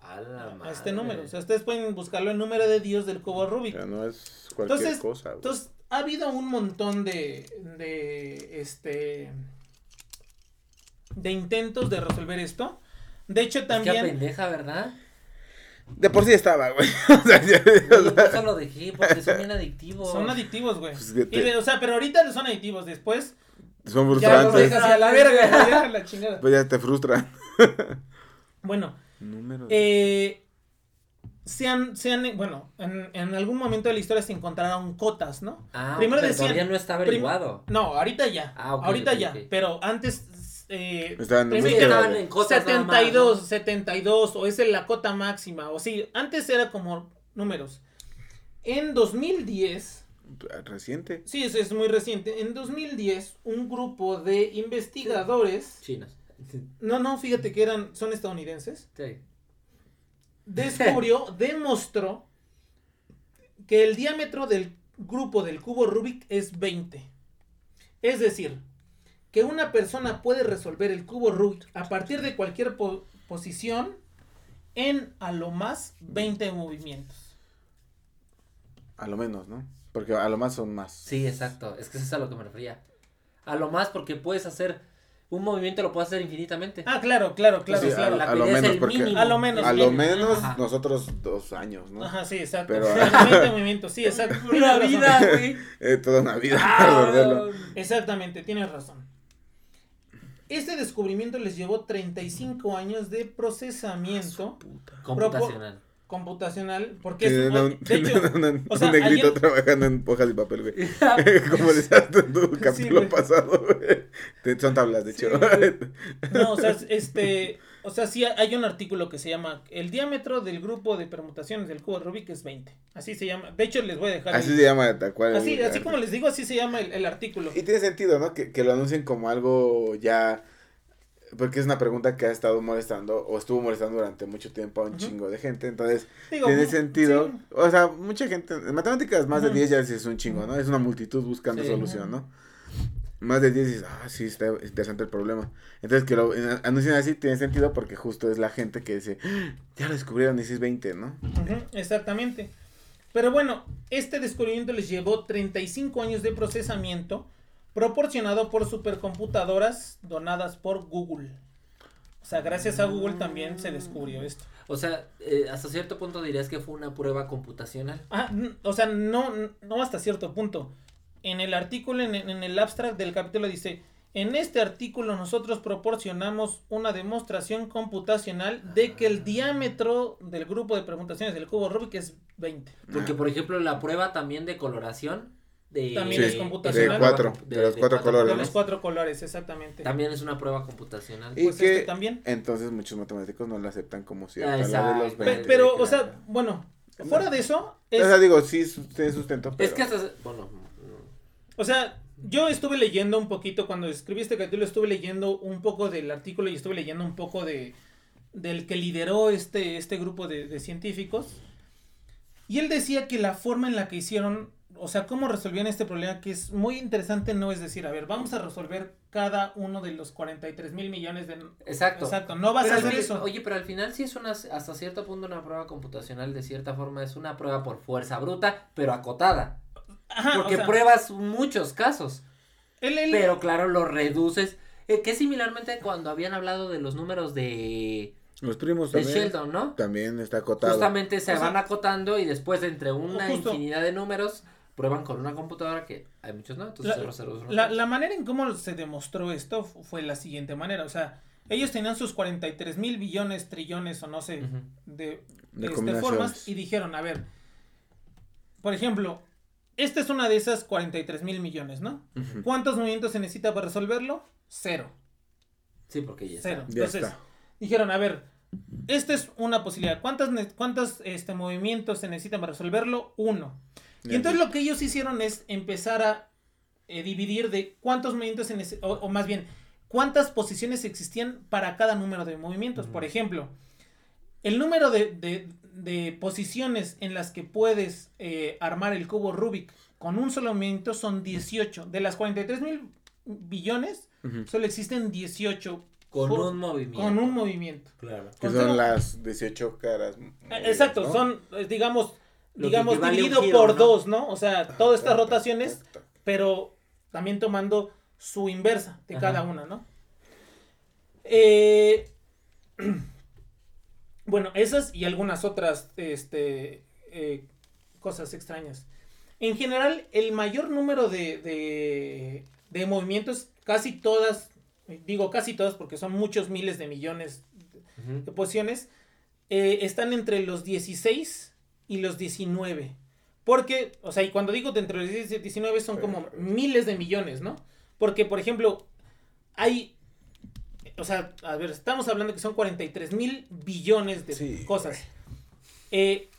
A, la a este número. O sea, ustedes pueden buscarlo el número de Dios del cubo Rubik. Ya no es cualquier Entonces, cosa. güey. Entonces, ha habido un montón de, de, este, de intentos de resolver esto. De hecho, Es que también... pendeja, ¿verdad? De por sí estaba, güey. O sea, ya- o Yo sea, lo dejé, porque son bien adictivos. Son adictivos, güey. Pues Y de- o sea, pero ahorita son adictivos. Después, son ya lo frustrantes. dejas a la verga, ya dejas la chingada. Pues ya te frustran. Bueno, Número. eh, se han, se han, bueno, en, en algún momento de la historia se encontraron cotas, ¿no? Ah, Primero pero decían- todavía no está averiguado. No, ahorita ya. Ah, ok, ahorita ok, ya. ok. Pero antes. Eh, Estaban estaban de- en cosas nada más, 72, ¿no? 72, o es la cota máxima, o sí, antes era como números. En 2010, Reciente. sí, eso es muy reciente, en 2010 un grupo de investigadores, Chinos. No, no, fíjate que eran, son estadounidenses, Sí. descubrió, demostró que el diámetro del grupo del cubo Rubik es 20. Es decir, que una persona puede resolver el cubo Rubik a partir de cualquier po- posición en a lo más 20 movimientos. A lo menos, ¿no? Porque a lo más son más. Sí, exacto. Es que eso es a lo que me refería. A lo más porque puedes hacer un movimiento lo puedes hacer infinitamente. Ah, claro, claro, claro, Sí, claro. a, lo menos porque mínimo. A lo menos, a lo sí. menos Ajá. nosotros dos años, ¿no? Ajá, sí, exacto. Pero- Sí, 20 movimientos, sí, exacto. Una vida, güey. Eh, toda una vida Ah. Exactamente, tienes razón. Este descubrimiento les llevó 35 años de procesamiento Computacional. Computacional, porque es, de un, hecho, tienen un- o sea, un negrito trabajando en hojas de papel, güey. Como decías tú en tu capítulo pasado, güey. Son tablas, de Sí, hecho. güey. no, o sea, este, o sea, sí hay un artículo que se llama el diámetro del grupo de permutaciones del cubo Rubik es 20. Así se llama. De hecho, les voy a dejar. Así el- se llama tal cual. así, el- así como les digo, así se llama el, el artículo. Y tiene sentido, ¿no? Que, que lo anuncien como algo ya... Porque es una pregunta que ha estado molestando o estuvo molestando durante mucho tiempo a un Ujú. chingo de gente. Entonces, Digo, tiene sentido. sí. O sea, mucha gente... En matemáticas más Ujú. de 10 ya es un chingo, ¿no? Es una multitud buscando Sí. solución, ¿no? Más de 10 dices, ah, sí, está interesante el problema. Entonces, que lo eh, anuncien así tiene sentido porque justo es la gente que dice, "Ah, ya lo descubrieron y sí es 20, ¿no? Ujú, exactamente. Pero bueno, este descubrimiento les llevó 35 años de procesamiento proporcionado por supercomputadoras donadas por Google. O sea, gracias a Google también se descubrió esto. O sea, eh, hasta cierto punto dirías que fue una prueba computacional. Ah, o sea, no, no hasta cierto punto. En el artículo, en, en el abstract del capítulo dice, en este artículo nosotros proporcionamos una demostración computacional de que el diámetro del grupo de permutaciones del cubo Rubik es 20. Porque, por ejemplo, la prueba también de coloración. De, También es computacional. De cuatro, de los cuatro colores, De los cuatro colores, exactamente. También es una prueba computacional. Y Pues que este también. entonces muchos matemáticos no lo aceptan como cierta, Ah, la de exacto. los Pe- 20. pero, claro. o sea, bueno, fuera de eso, es, O sea, digo, sí su- tiene sustento, pero... Es que hasta. Bueno, o sea, yo estuve leyendo un poquito, cuando escribí este capítulo, estuve leyendo un poco del artículo y estuve leyendo un poco de del que lideró este, este grupo de, de científicos. Y él decía que la forma en la que hicieron, o sea, cómo resolvían este problema, que es muy interesante, no es decir, a ver, vamos a resolver cada uno de los 43 mil millones de... exacto. Exacto, no vas Pero a hacer fin- eso. Oye, pero al final sí es una, hasta cierto punto una prueba computacional, de cierta forma es una prueba por fuerza bruta, pero acotada. Ajá, o Porque sea, pruebas muchos casos, pero claro, lo reduces. eh, que similarmente cuando habían hablado de los números de, Los primos de también. Sheldon, ¿no? También está acotado. Justamente se O sea, van acotando y después entre una justo. infinidad de números prueban con una computadora que hay muchos no, entonces La- 0, 0, 0, La, la manera en cómo se demostró esto fu- fue la siguiente manera. O sea, ellos tenían sus 43 mil billones, trillones o no sé, de, De este, formas y dijeron, a ver, por ejemplo, esta es una de esas 43 mil millones, ¿no? ¿Cuántos movimientos se necesita para resolverlo? Cero. Sí, porque ya Cero. está. Ya Entonces, está. dijeron, a ver, esta es una posibilidad. ¿Cuántos, cuántos este, movimientos se necesitan para resolverlo? Uno. Y entonces lo que ellos hicieron es empezar a eh, dividir de cuántos movimientos, se nece- o, o más bien, cuántas posiciones existían para cada número de movimientos. Por ejemplo, el número de, de- de posiciones en las que puedes eh, armar el cubo Rubik con un solo movimiento son 18. De las 43 mil billones, solo existen 18 Con un movimiento. con un movimiento. Claro. Que son las 18 caras. Eh, Exacto, ¿no? son, digamos, Lo digamos, dividido giro, por ¿no? dos, ¿no? O sea, todas estas Tac, tac, rotaciones, tac, tac. pero también tomando su inversa de Ajá. cada una, ¿no? Eh, bueno, esas y algunas otras este, eh, cosas extrañas. En general, el mayor número de, de, de movimientos, casi todas, digo casi todas porque son muchos miles de millones de posiciones eh, están entre los 16 y los 19. Porque, o sea, y cuando digo de entre los 16 y 19 son como miles de millones, ¿no? Porque, por ejemplo, hay, o sea, a ver, estamos hablando que son 43 mil billones de Sí, cosas. Eh,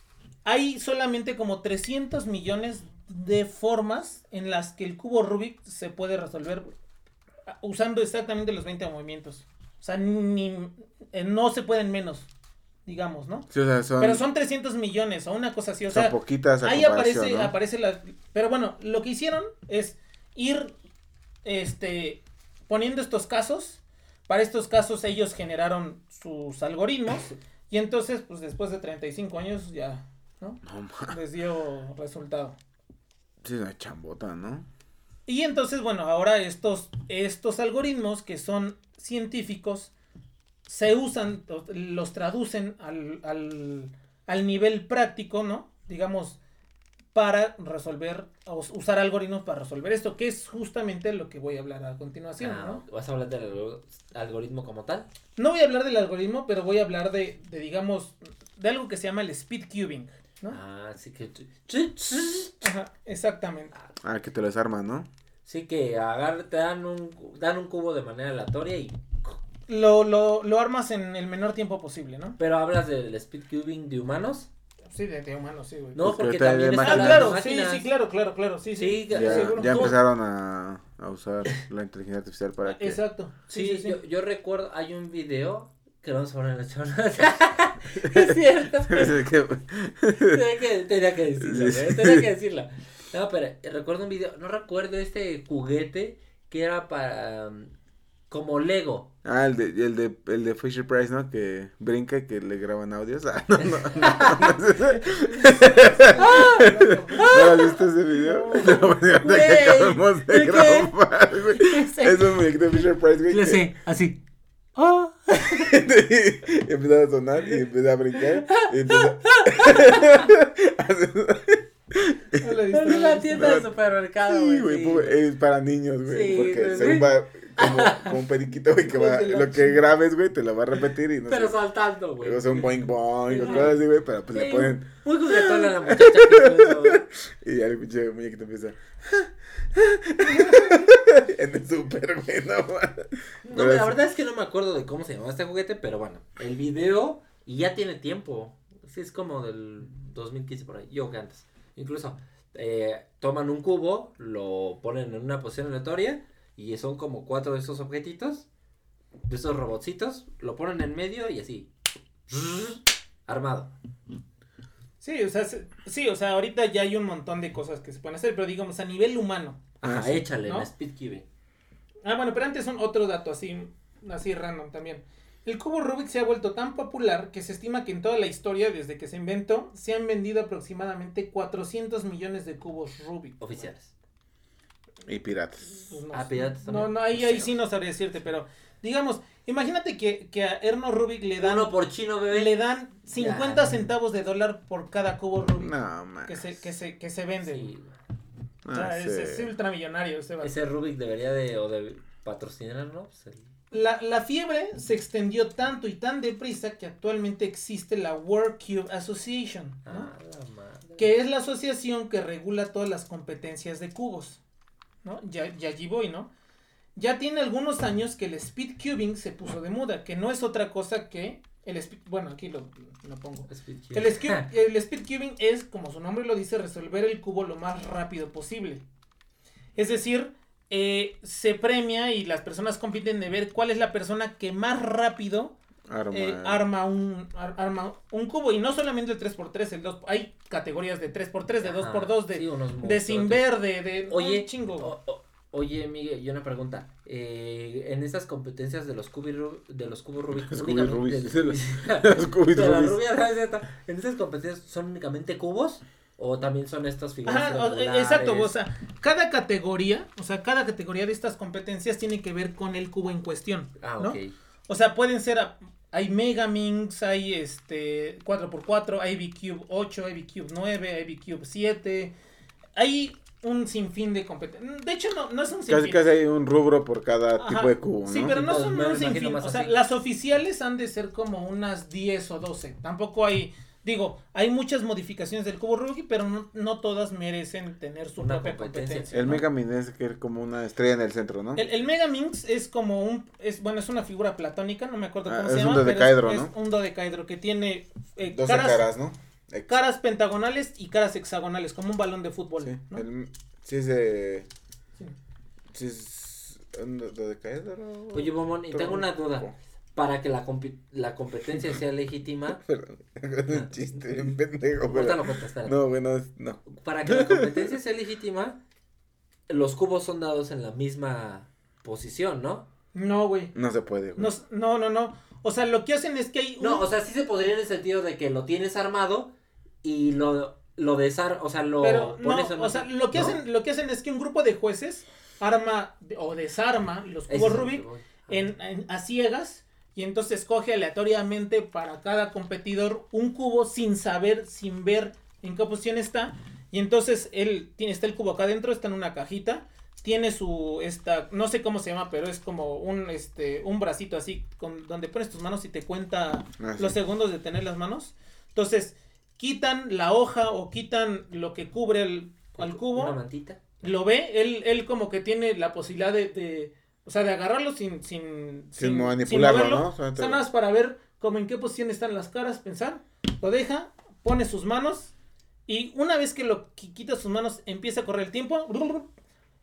hay solamente como 300 millones de formas en las que el cubo Rubik se puede resolver usando exactamente los 20 movimientos. O sea, ni, eh, no se pueden menos, digamos, ¿no? Sí, o sea, son, Pero son 300 millones o una cosa así. O son sea, poquitas ahí aparece, ¿no? aparece la... Pero bueno, lo que hicieron es ir este, poniendo estos casos. Para estos casos ellos generaron sus algoritmos. Y entonces, pues después de 35 años ya, ¿no? No, Les dio resultado. sí, una chambota, ¿no? Y entonces, bueno, ahora estos, estos algoritmos que son científicos se usan, los traducen al, al, al nivel práctico, ¿no? Digamos, para resolver, usar algoritmos para resolver esto, que es justamente lo que voy a hablar a continuación, Ah, ¿no? ¿Vas a hablar del algo- algoritmo como tal? No voy a hablar del algoritmo, pero voy a hablar de, de digamos, de algo que se llama el speed cubing, ¿no? Ah, sí que... Ajá, exactamente. Ah, que te lo desarman, ¿no? Sí que agar, te dan un, dan un cubo de manera aleatoria y... Lo, lo, lo armas en el menor tiempo posible, ¿no? Pero hablas del speed cubing de humanos. Sí, de, de humanos, sí, güey. No, Porque porque también hay Ah, claro, sí, máquinas. sí, claro, claro, claro, sí, sí. Sí, Ya, seguro. ya ¿Cómo? empezaron a, a usar la inteligencia artificial para que... Exacto. Sí, Sí, sí, sí. Yo, yo recuerdo, hay un video que lo vamos a poner en la chona. es cierto. tenía, que, tenía que decirlo, Sí. güey, tenía que decirlo. No, pero recuerdo un video, no recuerdo este juguete que era para... um, como Lego. Ah, el de, el de, el de Fisher Price, ¿no? Que brinca y que le graban audios. Ah, no, no, no. ¿No has visto ese video? No, Güey, que acabamos de grabar, güey. Es un muñeco de Fisher Price, güey. que- así. Oh. y empieza a sonar y empieza a brincar y empieza No lo he visto, Es no lo he la tienda de supermercado, Sí, güey. sí, es para niños, güey, Sí, porque según va como, como un periquito, güey, que va, lo que grabes, güey, te lo va a repetir y no Pero sé, saltando, güey. o sea, un boing boing o cosas así, güey, pero pues Sí, le ponen, Muy juguetona la muchacha que y ya el pinche muñequito empieza, en el super, güey, no. No, Pero la verdad es que no me acuerdo de cómo se llamaba este juguete, pero bueno, el video y ya tiene tiempo. Sí, es como del 2015 por ahí, yo que antes. Incluso eh, toman un cubo, lo ponen en una posición aleatoria y son como cuatro de esos objetitos, de esos robotcitos, lo ponen en medio y así. Armado. Sí, o sea, se- sí, o sea, ahorita ya hay un montón de cosas que se pueden hacer, pero digamos, a nivel humano. Ajá, échale ¿No? en Speed. Ah, bueno, pero antes un otro dato así, así random también. El cubo Rubik se ha vuelto tan popular que se estima que en toda la historia, desde que se inventó, se han vendido aproximadamente 400 millones de cubos Rubik. Oficiales. Y piratas. Pues no, Ah, piratas no, también. no, ahí, ahí sí no sabría decirte, pero digamos, imagínate que, que a Erno Rubik le dan, Uno por chino, bebé. le dan 50 Ya. centavos de dólar por cada cubo Rubik No, man. que, se, que, se, que se vende. Sí, O sea, Ah, es, ultramillonario ese Rubik debería de, o de patrocinarnos. Pues el- La, la fiebre se extendió tanto y tan deprisa que actualmente existe la World Cube Association, ¿no? Ah, la madre. que es la asociación que regula todas las competencias de cubos, ¿no? Ya, ya allí voy, ¿no? Ya tiene algunos años que el speed cubing se puso de moda, que no es otra cosa que el speed, bueno, aquí lo, lo pongo. Speed el speed cubing es, como su nombre lo dice, resolver el cubo lo más rápido posible. Es decir, eh, se premia y las personas compiten de ver cuál es la persona que más rápido Arma. eh, arma, un, ar- arma un cubo. Y no solamente el 3x3, el 2, hay categorías de 3x3, de 2x2, de, Sí, de sin verde, de Oye, un chingo. o- o- oye, Miguel, yo una pregunta. Eh, en estas competencias de los cubos de los cubos Rubik, Los únicamente- cubos Rubik, de- de los- Los cubis de Rubis. rubia, en esas competencias son únicamente cubos o también son estas figuras Ajá, o- regulares? exacto, o sea, cada categoría, o sea, cada categoría de estas competencias tiene que ver con el cubo en cuestión, Ah, ¿no? ok. O sea, pueden ser, a- hay Megaminx, hay este 4x4, hay VCube 8, hay VCube 9, hay VCube 7, hay un sinfín de competencias. De hecho, no, no es un sinfín. Casi casi hay un rubro por cada Ajá, tipo de cubo, ¿no? Sí, pero no son lo un sinfín. O sea, así. las oficiales han de ser como unas 10 o 12. Tampoco hay, digo, hay muchas modificaciones del cubo Rubik, pero no, no todas merecen tener su Una propia competencia. competencia. El ¿no? Megamin es que es como una estrella en el centro, ¿no? El, el Megaminx es como un, es bueno, es una figura platónica, no me acuerdo Ah, cómo es se un llama, pero dodecaedro, es, ¿no? es un dodecaedro que tiene eh, 12 caras, caras, ¿no? Ex- caras pentagonales y caras hexagonales, como un balón de fútbol. Sí, ¿no? el- sí es de... Sí. Sí es un do- dodecaedro. Oye, Bomón, y tengo una duda. Para que la, la competencia sea legítima, Perdón, es un chiste bien pendejo, pero... No, güey, no, es- no. Para que la competencia sea legítima, los cubos son dados en la misma posición, ¿no? No, güey. No se puede, güey. No, no, no, no. O sea, lo que hacen es que hay No, un- o sea, sí se podría en el sentido de que lo tienes armado y lo, lo desar, o sea, lo Pero no, pones en o sea, lo que ¿no? hacen, lo que hacen es que un grupo de jueces arma o desarma los cubos Rubik en- a ciegas y entonces escoge aleatoriamente para cada competidor un cubo sin saber, sin ver en qué posición está y entonces él tiene está el cubo acá adentro, está en una cajita, tiene su esta no sé cómo se llama, pero es como un este un bracito así con donde pones tus manos y te cuenta Ah, sí. los segundos de tener las manos. Entonces, quitan la hoja o quitan lo que cubre el, al Una cubo, mantita. lo ve, él, él como que tiene la posibilidad de, de, o sea, de agarrarlo sin, sin, Sin manipularlo, moverlo. ¿no? O sea, nada más para ver como en qué posición están las caras, pensar, lo deja, pone sus manos y una vez que lo qui- quita sus manos empieza a correr el tiempo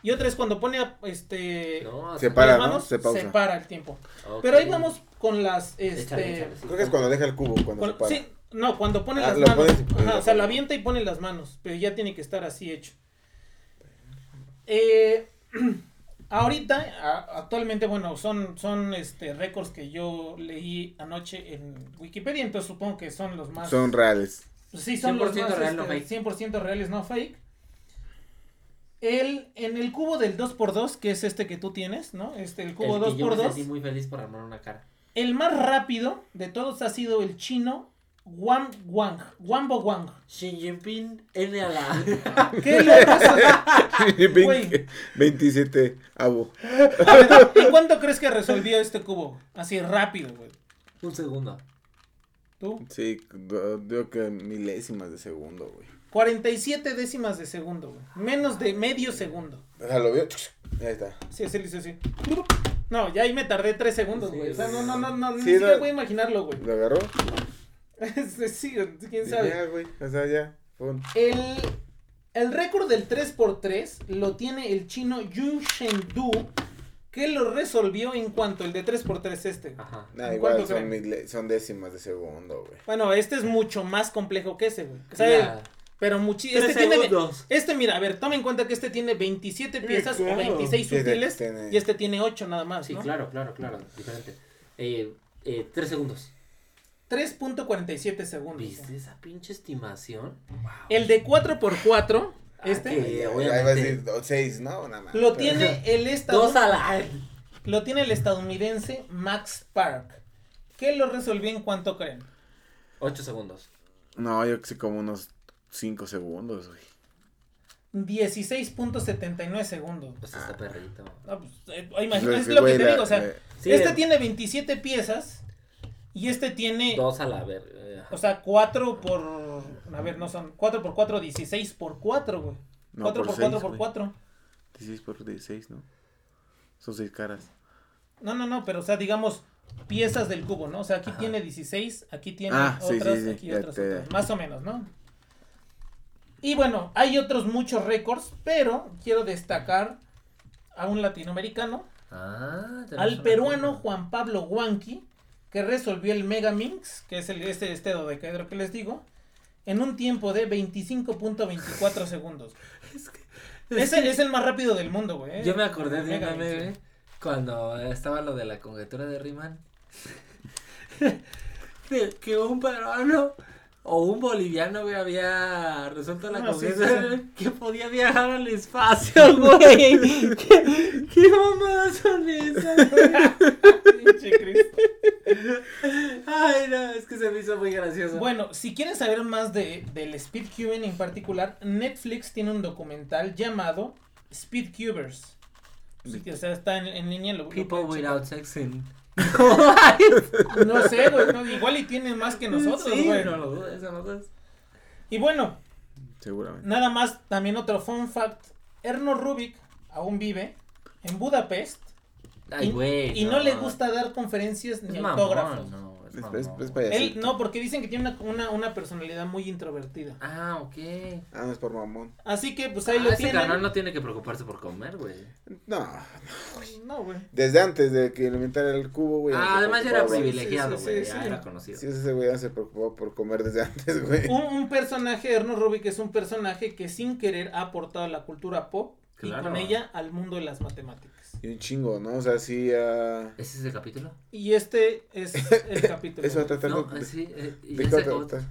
y otra vez cuando pone a, este No, Se para, las ¿no? manos Se pausa. para el tiempo. Pero ahí vamos con las este Échale, échale, sí. Creo que es cuando deja el cubo, cuando con- se para. sí, no, cuando pone Ah, las manos. pones y pones Ajá, la o sea, lo avienta y pone las manos, pero ya tiene que estar así hecho. Eh, ahorita, actualmente, bueno, son, son este récords que yo leí anoche en Wikipedia, entonces supongo que son los más. Son reales. Sí, son los 100% más, real, no este, fake. 100% reales, no fake. El, en el cubo del 2x2, que es este que tú tienes, ¿no? Este, el cubo El que yo me 2x2. sentí muy feliz por armar una cara. El más rápido de todos ha sido el chino Wang Wang. Wambo Wang. Xi Jinping N a la. ¿Qué le pasa? Güey. Vein- 27 abo. ¿En cuánto crees que resolvió este cubo? Así rápido, güey. Un segundo. ¿Tú? Sí, digo que milésimas de segundo, güey. 47 décimas de segundo, güey. Menos de medio segundo. O sea, lo vio. Ahí está. Sí, así le hizo así. No, ya ahí me tardé 3 segundos, Sí, güey. O sea, no, no, no, no, ni siquiera voy a imaginarlo, güey. ¿Lo agarró? sí, quién sabe. Ya, güey. O sea, ya. Pum. El, el récord del 3x3 lo tiene el chino Yu Shengdu, que lo resolvió en cuanto el de 3x3 este. Ajá. Nah, ¿En igual son, mile- son décimas de segundo, güey. Bueno, este es mucho más complejo que ese, güey. O sea, Ya. pero muchísimo. Este tiene, segundos. este, mira, a ver, toma en cuenta que este tiene 27 piezas claro. o 26 Sí, de- sutiles tiene- y este tiene 8 nada más, Sí, ¿no? claro, claro, claro. Diferente. Eh, eh, tres segundos. 3.47 segundos. ¿Viste esa pinche estimación? El de 4x4, este, Ah, que- Ya, obviamente. Ahí va a decir 6, ¿no? Nada más. lo tiene el Dos estadounidense. a la. Lo tiene el estadounidense Max Park. ¿Qué lo resolvió en cuánto creen? Ocho segundos. No, yo que sé como unos 5 segundos, güey. 16.79 segundos. Pues está perrito. No, pues, eh, imagínate, Pues, es lo que te digo, o sea, eh, Sí, este eh, tiene 27 piezas y este tiene, Dos a la ver. eh, o sea, 4 por, a ver, no son, 4 por 4, 16 por 4, güey. no, 4 por 4 seis, por güey. 4. 16 por 16, ¿no? Son 6 caras. No, no, no, pero o sea, digamos, piezas del cubo, ¿no? O sea, aquí Ajá. tiene 16, aquí tiene Ah, sí, otras, sí, sí, aquí ya otras, te- otras, más o menos, ¿no? Y bueno, hay otros muchos récords, pero quiero destacar a un latinoamericano, Ah, al peruano. Juan Pablo Huanqui, que resolvió el Megaminx, que es el, este, este dodecaedro que les digo, en un tiempo de 25.24 segundos. Ese es el más rápido del mundo, güey. Yo me acordé de un Megaminx, meme, güey. cuando estaba lo de la conjetura de Riemann. de que un peruano o un boliviano, güey, había resuelto la Ah, sí, conjetura sí, sí. que podía viajar al espacio, güey. ¿Qué, qué mamadas son esas, güey? Ay, no, es que se me hizo muy gracioso. Bueno, si quieren saber más de, del Speedcubing en particular, Netflix tiene un documental llamado Speedcubers. Sí, o sea, está en, en línea. Lo, People without sexing. No sé, güey. no, igual y tienen más que nosotros, sí, güey. no lo dudes, no lo dudes. Y bueno, Seguramente. nada más, también otro fun fact. Erno Rubik aún vive en Budapest Ay, y, güey. y no. le gusta dar conferencias ni mamón, autógrafos. no, es Es, mamón. es, es payasito. Él, no, porque dicen que tiene una, una, una personalidad muy introvertida. Ah, ok. Ah, no es por mamón. Así que, pues ahí Ah, lo tienen. canal no tiene que preocuparse por comer, güey. No, No, güey. desde antes de que inventara el cubo, güey. Ah, además ya era privilegiado, sí, güey. sí, ya sí. era conocido. Sí, ese güey ya se preocupó por comer desde antes, güey. Un, un personaje, Erno Rubik, es un personaje que sin querer ha aportado a la cultura pop y con ella al mundo de las matemáticas. Y un chingo, ¿no? O sea, sí, ah, ¿Ese es el capítulo? Y este es el capítulo. Eso va a tratar No, de- sí. Eh, y de otro- trata?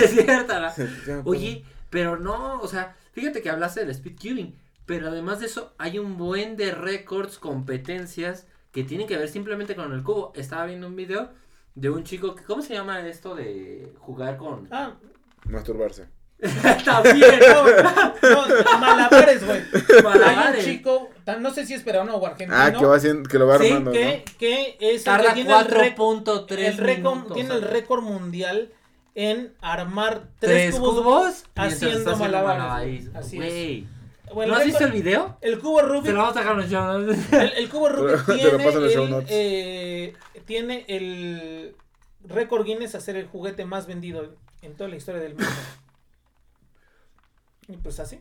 es cierto, ¿no? Oye, pero no, o sea, fíjate que hablaste del speedcubing, pero además de eso hay un buen de récords, competencias que tienen que ver simplemente con el cubo. Estaba viendo un video de un chico que, ¿cómo se llama esto de jugar con? Ah, Masturbarse. También, no, no, malabares, güey. Malabares. un chico, tan- no sé si es peruano o argentino, Ah, que va haciendo, que lo va Sí, armando, que, que es el que tiene el, rec- 4.3 el récord, minutos, tiene el récord mundial en armar tres, ¿Tres cubos, cubos? Haciendo malabares. Así es. Güey. Bueno, ¿No el has visto el video? El cubo Rubik Se lo vamos a dejar en los show notes. El, el cubo Rubik Te tiene, el, eh, tiene el récord Guinness a ser el juguete más vendido en toda la historia del mundo. Y pues así.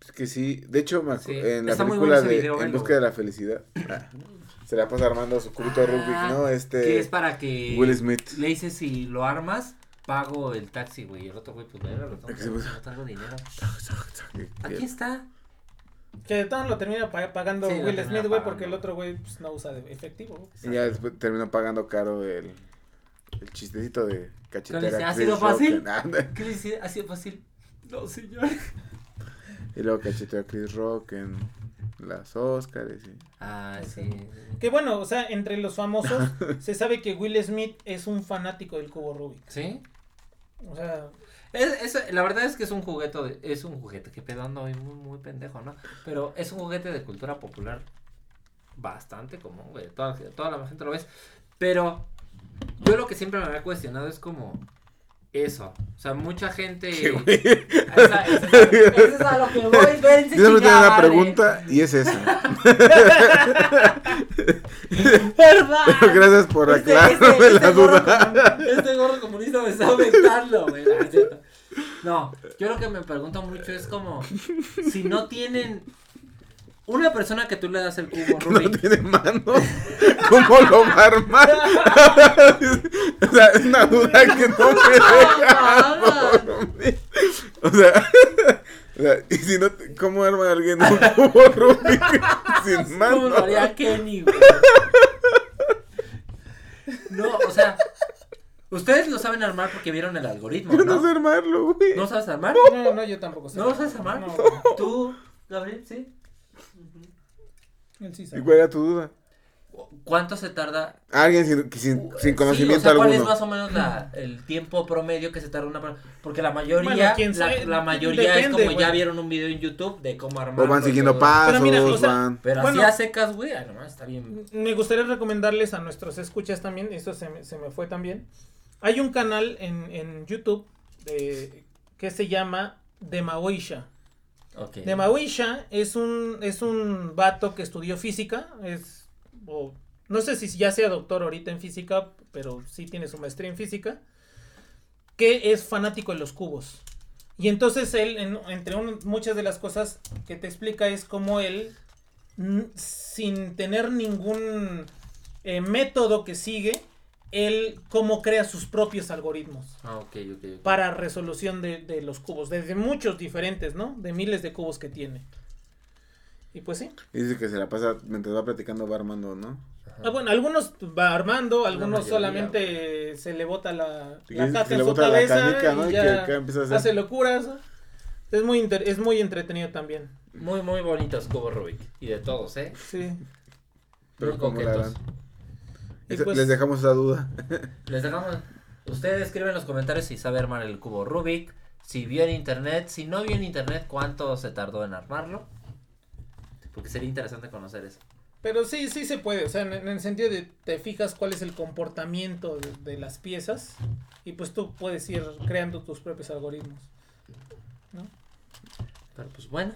Es que sí, de hecho, Sí, en la está muy película de video, En busca de güey. la felicidad, ah, se la pasa armando su cubito Ah, Rubik, ¿no? Este, Que es para que Will Smith. le dices si lo armas, pago el taxi, güey. Y el otro güey, pues mira, no, Que se puso- no traigo dinero. que- Aquí está. Que de todo lo termina pa- pagando Sí, lo Will termina Smith, güey, porque el otro güey pues, no usa de efectivo. Y ya después terminó pagando caro el, el chistecito de ¿Qué dice? cachetera. ¿Ha Chris sido fácil? ¿Qué le dice? ¿Ha sido fácil? No, señor. Y luego cacheteó a Chris Rock en las Oscars. Y... Ah, sí. Que bueno, o sea, entre los famosos se sabe que Will Smith es un fanático del cubo Rubik. ¿Sí? O sea, Es, es- la verdad es que es un juguete, de- es un juguete, que pedo ando muy, muy pendejo, ¿no? Pero es un juguete de cultura popular bastante común, güey, toda, toda la gente lo ves, pero yo lo que siempre me había cuestionado es como eso, o sea, mucha gente... Esa es a lo que voy, espérense, Yo tengo chingada una pregunta y es esa. ¿Verdad? Pero gracias por Este- aclararme este- la este duda. Este gorro comunista me está aumentando, güey. No, yo lo que me pregunto mucho es como si no tienen una persona que tú le das el cubo No Rubik. tiene mano. ¿Cómo lo va a armar? o sea, es una duda que no me deja. O sea, o sea, y si no, ¿cómo arma alguien un cubo Rubik sin ¿Cómo mano? lo haría Kenny, güey? No, o sea, ustedes lo saben armar porque vieron el algoritmo, Yo no ¿no? sé armarlo, güey. ¿No sabes armar? no, no, yo tampoco sé. ¿No lo sabes armar? No. ¿Tú, Gabriel? Sí. Sí ¿Y sabe. cuál era tu duda? ¿Cuánto se tarda? Alguien sin, sin, sin Sí, conocimiento o sea, ¿Cuál alguno. es más o menos la, el tiempo promedio que se tarda una persona? Porque la mayoría, Bueno, quién la, sabe, la mayoría es como ya vieron un video en YouTube de cómo armar. O van siguiendo pasos, Pero mira, o sea, van. Pero Bueno. así a secas, güey, nomás está bien. Me gustaría recomendarles a nuestros escuchas también, esto se me, se me fue también. Hay un canal en, en YouTube de- que se llama Demaoisha. Ok. Demaoisha es un, es un vato que estudió física, es, no sé si ya sea doctor ahorita en física, pero sí tiene su maestría en física, que es fanático de los cubos. Y entonces él, en- entre muchas de las cosas que te explica es cómo él, sin tener ningún eh, método que sigue, él cómo crea sus propios algoritmos Ah, ok, ok. ok. para resolución de, de los cubos, desde muchos diferentes, ¿no? De miles de cubos que tiene. Y pues sí. Y dice que se la pasa mientras va platicando, va armando, ¿no? Ah, bueno, algunos va armando, algunos mayoría, solamente se le bota la, la se en le su bota la cabeza canica, ¿no? y Y ya que acá empieza a hacer- hace locuras. Es muy, inter- es muy entretenido también. Muy, muy bonitos cubos Rubik. Y de todos, ¿eh? Sí. Pero Muy ¿cómo la coquetos. Pues- Les dejamos esa duda. Les dejamos. Ustedes escriben en los comentarios si sabe armar el cubo Rubik. Si vio en internet. Si no vio en internet, ¿cuánto se tardó en armarlo? Porque sería interesante conocer eso. Pero sí, sí se puede. O sea, en, en el sentido de te fijas cuál es el comportamiento de, de las piezas y pues tú puedes ir creando tus propios algoritmos. Pero pues bueno.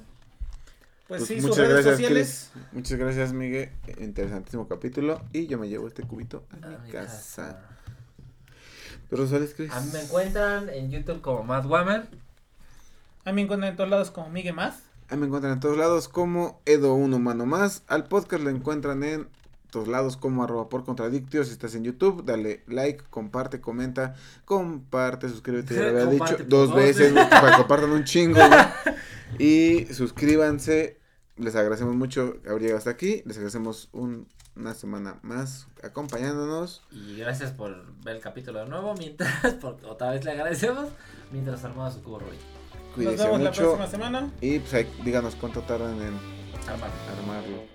Pues, Pues sí, sus muchas redes gracias, sociales. Chris. Muchas gracias, Miguel. Interesantísimo capítulo. Y yo me llevo este cubito a mi a mi casa. casa. ¿Tus redes sociales, Chris? A mí me encuentran en YouTube como Matt Wammer. A mí me encuentran en todos lados como Miguel Math. Ahí me encuentran en todos lados como Edo Un Humano Más. Al podcast lo encuentran en todos lados como arroba por contradictio. Si estás en YouTube, dale like, comparte, comenta, comparte, suscríbete. Ya lo había dicho dos veces para que compartan un chingo. Y suscríbanse. Les agradecemos mucho haber llegado hasta aquí. Les agradecemos un- una semana más acompañándonos. Y gracias por ver el capítulo de nuevo. Mientras, porque otra vez le agradecemos. Mientras armaba su cubo Rubik. Nos Cuídense vemos la próxima semana. Y pues ahí, díganos cuánto tardan en Armar. armarlo.